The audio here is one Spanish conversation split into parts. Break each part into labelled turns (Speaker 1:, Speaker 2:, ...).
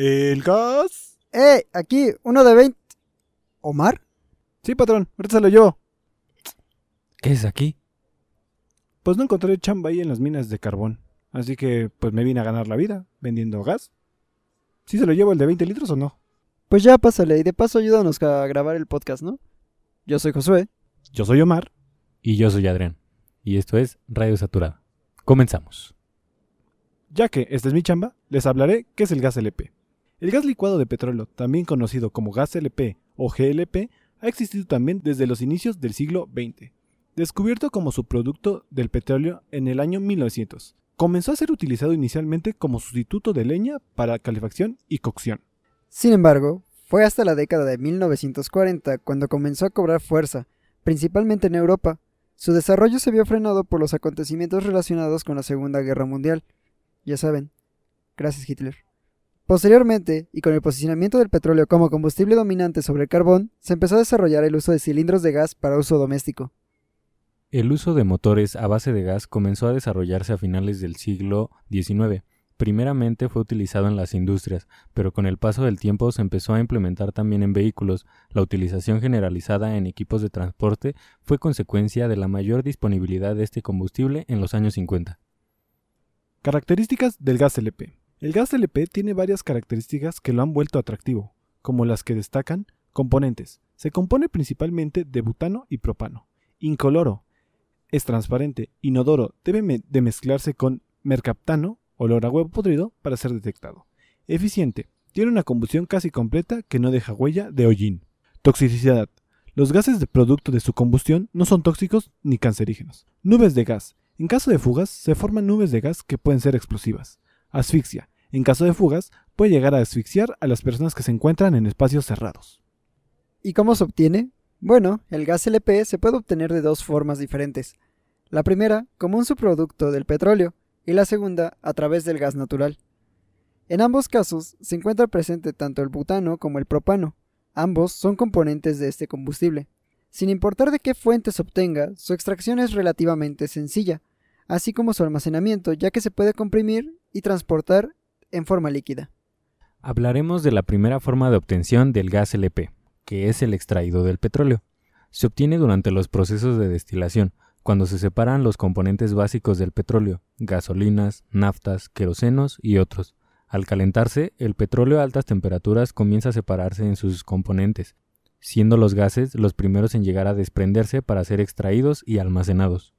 Speaker 1: ¿El gas?
Speaker 2: ¡Eh! Aquí, uno de 20. ¿Omar?
Speaker 1: Sí, patrón, ahorita se lo llevo.
Speaker 3: ¿Qué es aquí?
Speaker 1: Pues no encontré chamba ahí en las minas de carbón. Así que, pues me vine a ganar la vida, vendiendo gas. ¿Sí se lo llevo el de 20 litros o no?
Speaker 2: Pues ya pásale y de paso ayúdanos a grabar el podcast, ¿no? Yo soy Josué.
Speaker 1: Yo soy Omar.
Speaker 3: Y yo soy Adrián. Y esto es Radio Saturada. Comenzamos.
Speaker 1: Ya que esta es mi chamba, les hablaré qué es el gas LP. El gas licuado de petróleo, también conocido como gas LP o GLP, ha existido también desde los inicios del siglo XX. Descubierto como subproducto del petróleo en el año 1900, comenzó a ser utilizado inicialmente como sustituto de leña para calefacción y cocción.
Speaker 2: Sin embargo, fue hasta la década de 1940 cuando comenzó a cobrar fuerza, principalmente en Europa. Su desarrollo se vio frenado por los acontecimientos relacionados con la Segunda Guerra Mundial. Ya saben, gracias Hitler. Posteriormente, y con el posicionamiento del petróleo como combustible dominante sobre el carbón, se empezó a desarrollar el uso de cilindros de gas para uso doméstico.
Speaker 3: El uso de motores a base de gas comenzó a desarrollarse a finales del siglo XIX. Primeramente fue utilizado en las industrias, pero con el paso del tiempo se empezó a implementar también en vehículos. La utilización generalizada en equipos de transporte fue consecuencia de la mayor disponibilidad de este combustible en los años 50.
Speaker 1: Características del gas LP. El gas LP tiene varias características que lo han vuelto atractivo, como las que destacan componentes. Se compone principalmente de butano y propano. Incoloro. Es transparente, inodoro, debe de mezclarse con mercaptano, olor a huevo podrido, para ser detectado. Eficiente. Tiene una combustión casi completa que no deja huella de hollín. Toxicidad. Los gases de producto de su combustión no son tóxicos ni cancerígenos. Nubes de gas. En caso de fugas, se forman nubes de gas que pueden ser explosivas. Asfixia. En caso de fugas, puede llegar a asfixiar a las personas que se encuentran en espacios cerrados.
Speaker 2: ¿Y cómo se obtiene? Bueno, el gas LP se puede obtener de dos formas diferentes. La primera, como un subproducto del petróleo, y la segunda, a través del gas natural. En ambos casos se encuentra presente tanto el butano como el propano. Ambos son componentes de este combustible. Sin importar de qué fuente se obtenga, su extracción es relativamente sencilla, así como su almacenamiento, ya que se puede comprimir y transportar en forma líquida.
Speaker 3: Hablaremos de la primera forma de obtención del gas LP, que es el extraído del petróleo. Se obtiene durante los procesos de destilación, cuando se separan los componentes básicos del petróleo, gasolinas, naftas, querosenos y otros. Al calentarse, el petróleo a altas temperaturas comienza a separarse en sus componentes, siendo los gases los primeros en llegar a desprenderse para ser extraídos y almacenados.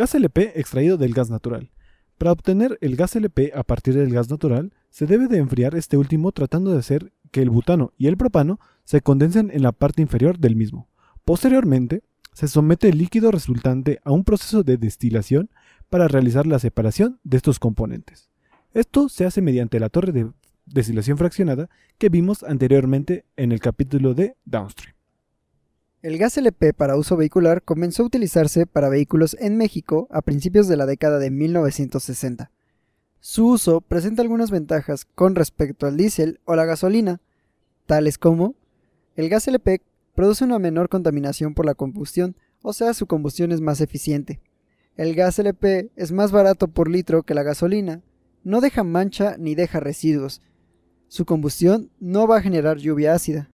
Speaker 1: Gas LP extraído del gas natural. Para obtener el gas LP a partir del gas natural, se debe de enfriar este último tratando de hacer que el butano y el propano se condensen en la parte inferior del mismo. Posteriormente, se somete el líquido resultante a un proceso de destilación para realizar la separación de estos componentes. Esto se hace mediante la torre de destilación fraccionada que vimos anteriormente en el capítulo de Downstream.
Speaker 2: El gas LP para uso vehicular comenzó a utilizarse para vehículos en México a principios de la década de 1960. Su uso presenta algunas ventajas con respecto al diésel o la gasolina, tales como el gas LP produce una menor contaminación por la combustión, o sea, su combustión es más eficiente. El gas LP es más barato por litro que la gasolina, no deja mancha ni deja residuos. Su combustión no va a generar lluvia ácida.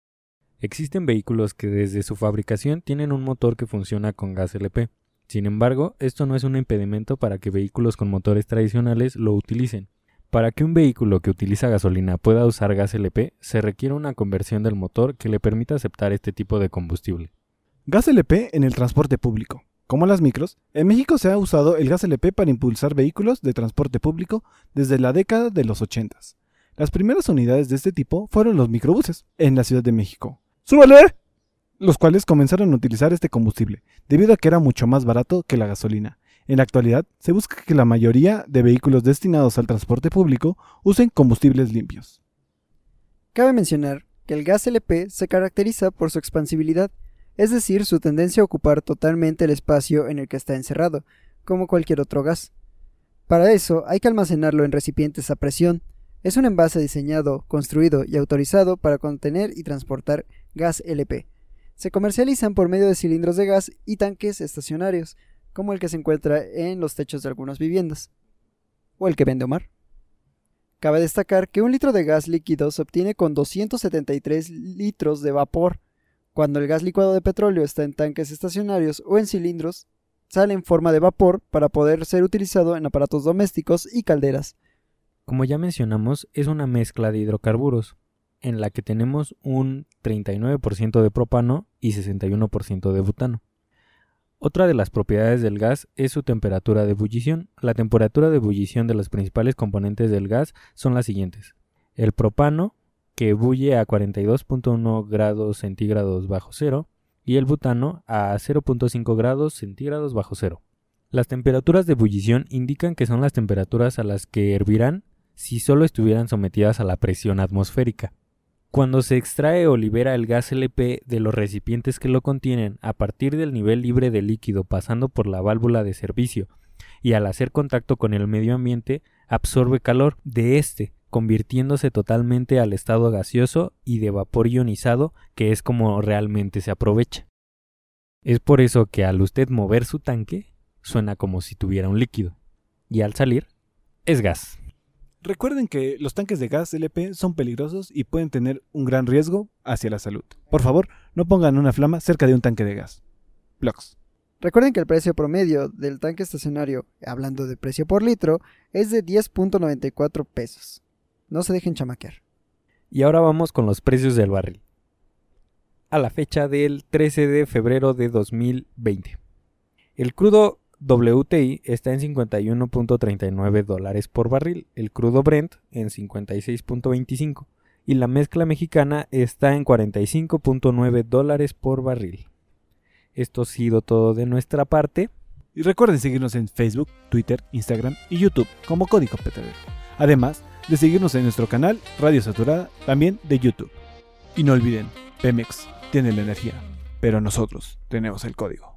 Speaker 3: Existen vehículos que desde su fabricación tienen un motor que funciona con gas LP. Sin embargo, esto no es un impedimento para que vehículos con motores tradicionales lo utilicen. Para que un vehículo que utiliza gasolina pueda usar gas LP, se requiere una conversión del motor que le permita aceptar este tipo de combustible.
Speaker 1: Gas LP en el transporte público. Como las micros, en México se ha usado el gas LP para impulsar vehículos de transporte público desde la década de los 80. Las primeras unidades de este tipo fueron los microbuses en la Ciudad de México, ¡Súbale! Los cuales comenzaron a utilizar este combustible, debido a que era mucho más barato que la gasolina. En la actualidad, se busca que la mayoría de vehículos destinados al transporte público usen combustibles limpios.
Speaker 2: Cabe mencionar que el gas LP se caracteriza por su expansibilidad, es decir, su tendencia a ocupar totalmente el espacio en el que está encerrado, como cualquier otro gas. Para eso hay que almacenarlo en recipientes a presión. Es un envase diseñado, construido y autorizado para contener y transportar gas LP. Se comercializan por medio de cilindros de gas y tanques estacionarios, como el que se encuentra en los techos de algunas viviendas. O el que vende Omar. Cabe destacar que un litro de gas líquido se obtiene con 273 litros de vapor. Cuando el gas licuado de petróleo está en tanques estacionarios o en cilindros, sale en forma de vapor para poder ser utilizado en aparatos domésticos y calderas.
Speaker 3: Como ya mencionamos, es una mezcla de hidrocarburos, en la que tenemos un 39% de propano y 61% de butano. Otra de las propiedades del gas es su temperatura de ebullición. La temperatura de ebullición de los principales componentes del gas son las siguientes. El propano, que ebulle a 42.1 grados centígrados bajo cero, y el butano a 0.5 grados centígrados bajo cero. Las temperaturas de ebullición indican que son las temperaturas a las que hervirán si solo estuvieran sometidas a la presión atmosférica. Cuando se extrae o libera el gas LP de los recipientes que lo contienen a partir del nivel libre de líquido pasando por la válvula de servicio y al hacer contacto con el medio ambiente absorbe calor de este, convirtiéndose totalmente al estado gaseoso y de vapor ionizado, que es como realmente se aprovecha. Es por eso que al usted mover su tanque, suena como si tuviera un líquido, y al salir, es gas.
Speaker 1: Recuerden que los tanques de gas LP son peligrosos y pueden tener un gran riesgo hacia la salud. Por favor, no pongan una flama cerca de un tanque de gas. Blogs.
Speaker 2: Recuerden que el precio promedio del tanque estacionario, hablando de precio por litro, es de 10.94 pesos. No se dejen chamaquear.
Speaker 3: Y ahora vamos con los precios del barril. A la fecha del 13 de febrero de 2020. El crudo WTI está en 51.39 dólares por barril, el crudo Brent en 56.25 y la mezcla mexicana está en 45.9 dólares por barril. Esto ha sido todo de nuestra parte.
Speaker 1: Y recuerden seguirnos en Facebook, Twitter, Instagram y YouTube como Código Petrolero. Además, de seguirnos en nuestro canal Radio Saturada, también de YouTube. Y no olviden, Pemex tiene la energía, pero nosotros tenemos el código.